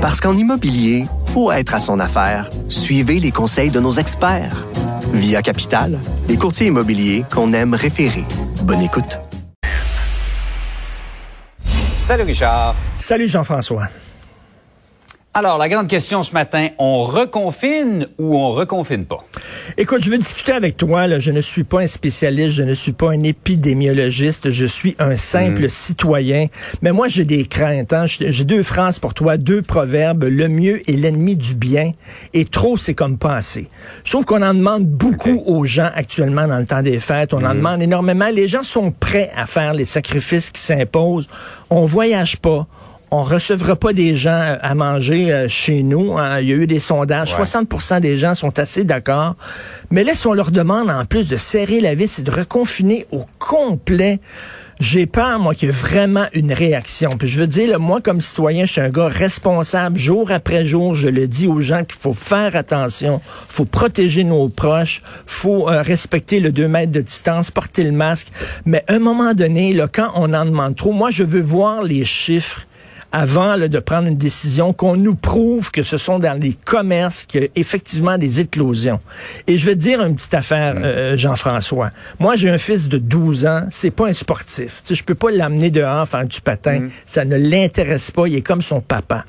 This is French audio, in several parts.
Parce qu'en immobilier, faut être à son affaire. Suivez les conseils de nos experts. Via Capital, les courtiers immobiliers qu'on aime référer. Bonne écoute. Salut Richard. Salut Jean-François. Alors, la grande question ce matin, on reconfine ou on reconfine pas? Écoute, je veux discuter avec toi. Là. Je ne suis pas un spécialiste, je ne suis pas un épidémiologiste, je suis un simple mhm. citoyen. Mais moi, j'ai des craintes. Hein. J'ai deux phrases pour toi, deux proverbes. Le mieux est l'ennemi du bien et trop, c'est comme pas assez. Je trouve qu'on en demande beaucoup aux gens actuellement dans le temps des fêtes. On en mhm. demande énormément. Les gens sont prêts à faire les sacrifices qui s'imposent. On voyage pas on recevra pas des gens euh, à manger euh, chez nous. Hein. Il y a eu des sondages. 60% des gens sont assez d'accord. Mais là, si on leur demande en plus de serrer la vis et de reconfiner au complet, j'ai peur, moi, qu'il y ait vraiment une réaction. Puis je veux dire, moi, comme citoyen, je suis un gars responsable. Jour après jour, je le dis aux gens qu'il faut faire attention, faut protéger nos proches, faut euh, respecter le 2 mètres de distance, porter le masque. Mais à un moment donné, là, quand on en demande trop, moi, je veux voir les chiffres avant de prendre une décision, qu'on nous prouve que ce sont dans les commerces qu'il y a effectivement des éclosions. Et je vais te dire une petite affaire, mm. euh, Jean-François. Moi, j'ai un fils de 12 ans, c'est pas un sportif. Sais, je peux pas l'amener dehors faire du patin. Mm. Ça ne l'intéresse pas, il est comme son papa.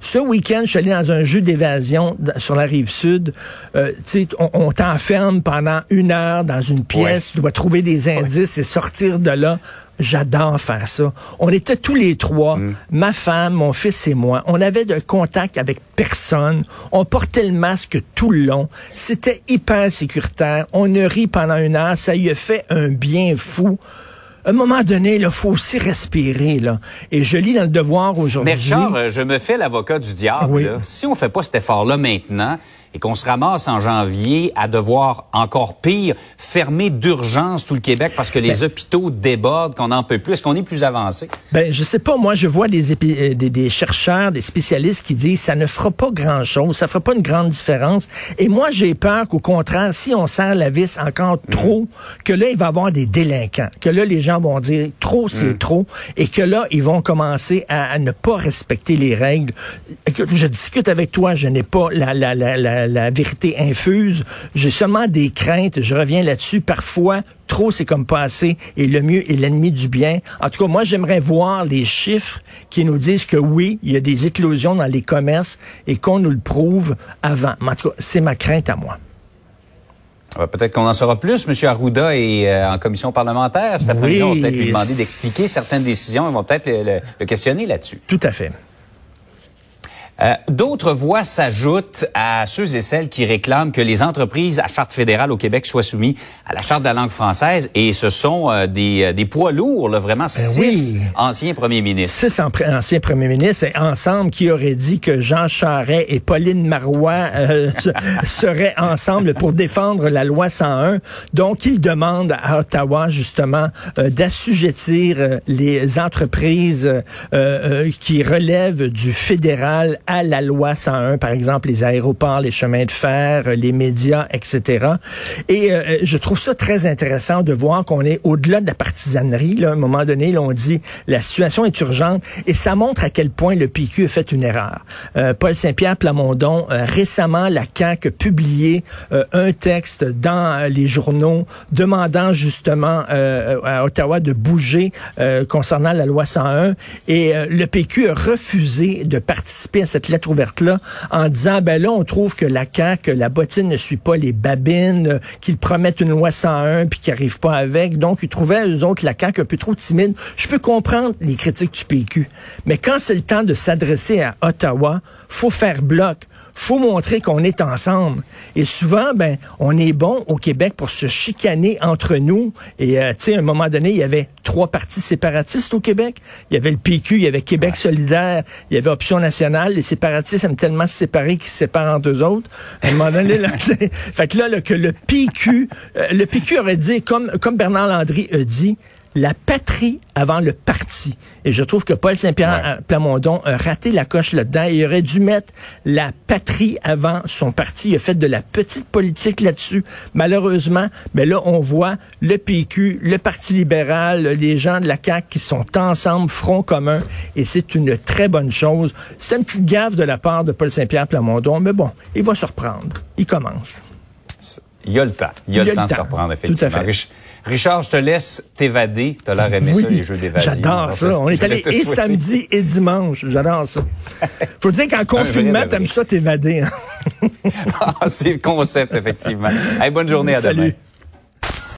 Ce week-end, je suis allé dans un jeu d'évasion sur la rive sud. Euh, on, on t'enferme pendant une heure dans une pièce. Tu dois trouver des indices et sortir de là. J'adore faire ça. On était tous les trois, mm. ma femme, mon fils et moi. On avait de contact avec personne. On portait le masque tout le long. C'était hyper sécuritaire. On a ri pendant une heure. Ça y a fait un bien fou à un moment donné, il faut aussi respirer. Là. Et je lis dans le devoir aujourd'hui. Mais Richard, euh, je me fais l'avocat du diable. Si on fait pas cet effort-là maintenant, et qu'on se ramasse en janvier à devoir encore pire fermer d'urgence tout le Québec parce que les ben- hôpitaux débordent, qu'on en peut plus. Est-ce qu'on est plus avancé? Ben, je sais pas. Moi, je vois des, euh, des, des, chercheurs, des spécialistes qui disent ça ne fera pas grand-chose, ça fera pas une grande différence. Et moi, j'ai peur qu'au contraire, si on serre la vis encore mm. trop, que là, il va y avoir des délinquants, que là, les gens vont dire trop, c'est mm. trop, et que là, ils vont commencer à, ne pas respecter les règles. Je discute avec toi, je n'ai pas la, la, la, la la, vérité infuse. J'ai seulement des craintes. Je reviens là-dessus. Parfois, trop, c'est comme pas assez. Et le mieux est l'ennemi du bien. En tout cas, moi, j'aimerais voir les chiffres qui nous disent que oui, il y a des éclosions dans les commerces et qu'on nous le prouve avant. en tout cas, c'est ma crainte à moi. Peut-être qu'on en saura plus. M. Arruda est euh, en commission parlementaire. Cet après-midi, on va peut-être lui demander d'expliquer certaines décisions. Ils vont peut-être le questionner là-dessus. Tout à fait. Euh, d'autres voix s'ajoutent à ceux et celles qui réclament que les entreprises à charte fédérale au Québec soient soumises à la charte de la langue française et ce sont euh, des, euh, des, poids lourds, là, vraiment ben six anciens premiers ministres. Six anciens premiers ministres et ensemble qui auraient dit que Jean Charest et Pauline Marois seraient ensemble pour défendre la loi 101. Donc, ils demandent à Ottawa justement d'assujettir les entreprises qui relèvent du fédéral à la loi 101, par exemple les aéroports, les chemins de fer, euh, les médias, etc. Et euh, euh, je trouve ça très intéressant de voir qu'on est au-delà de la partisanerie. Là, à un moment donné, là, on dit la situation est urgente et ça montre à quel point le PQ a fait une erreur. Paul Saint-Pierre Plamondon, récemment, la CAQ a publié un texte dans les journaux demandant justement à Ottawa de bouger concernant la loi 101 et le PQ a refusé de participer à cette lettre ouverte-là en disant, ben là, on trouve que la CAQ, la bottine ne suit pas les babines, euh, qu'ils promettent une loi 101 puis qu'ils n'arrivent pas avec. Donc, ils trouvaient, eux autres, la CAQ un peu trop timide. Je peux comprendre les critiques du PQ. Mais quand c'est le temps de s'adresser à Ottawa, faut faire bloc faut montrer qu'on est ensemble. Et souvent, ben, on est bon au Québec pour se chicaner entre nous. Et euh, tu sais, à un moment donné, il y avait trois partis séparatistes au Québec. Il y avait le PQ, il y avait Québec solidaire, il y avait Option nationale. Les séparatistes aiment tellement se séparer qu'ils se séparent entre eux autres. À un moment donné, là, fait que là, que le PQ, euh, le PQ aurait dit, comme, comme Bernard Landry a dit, la patrie avant le parti. Et je trouve que Paul Saint-Pierre Plamondon a raté la coche là-dedans. Il aurait dû mettre la patrie avant son parti. Il a fait de la petite politique là-dessus. Malheureusement, mais là, on voit le PQ, le Parti libéral, les gens de la CAQ qui sont ensemble, front commun, et c'est une très bonne chose. C'est une petite gaffe de la part de Paul Saint-Pierre Plamondon, mais bon, il va se reprendre. Il commence. Il y a le temps. Il y a, le, temps, de se reprendre, effectivement. Richard, je te laisse t'évader. Tu as l'air aimé ça, les jeux d'évasion. J'adore ça. On est allé et samedi et dimanche. J'adore ça. Faut dire qu'en confinement, t'aimes ça t'évader. Hein? ah, c'est le concept, effectivement. bonne journée, à Salut. demain.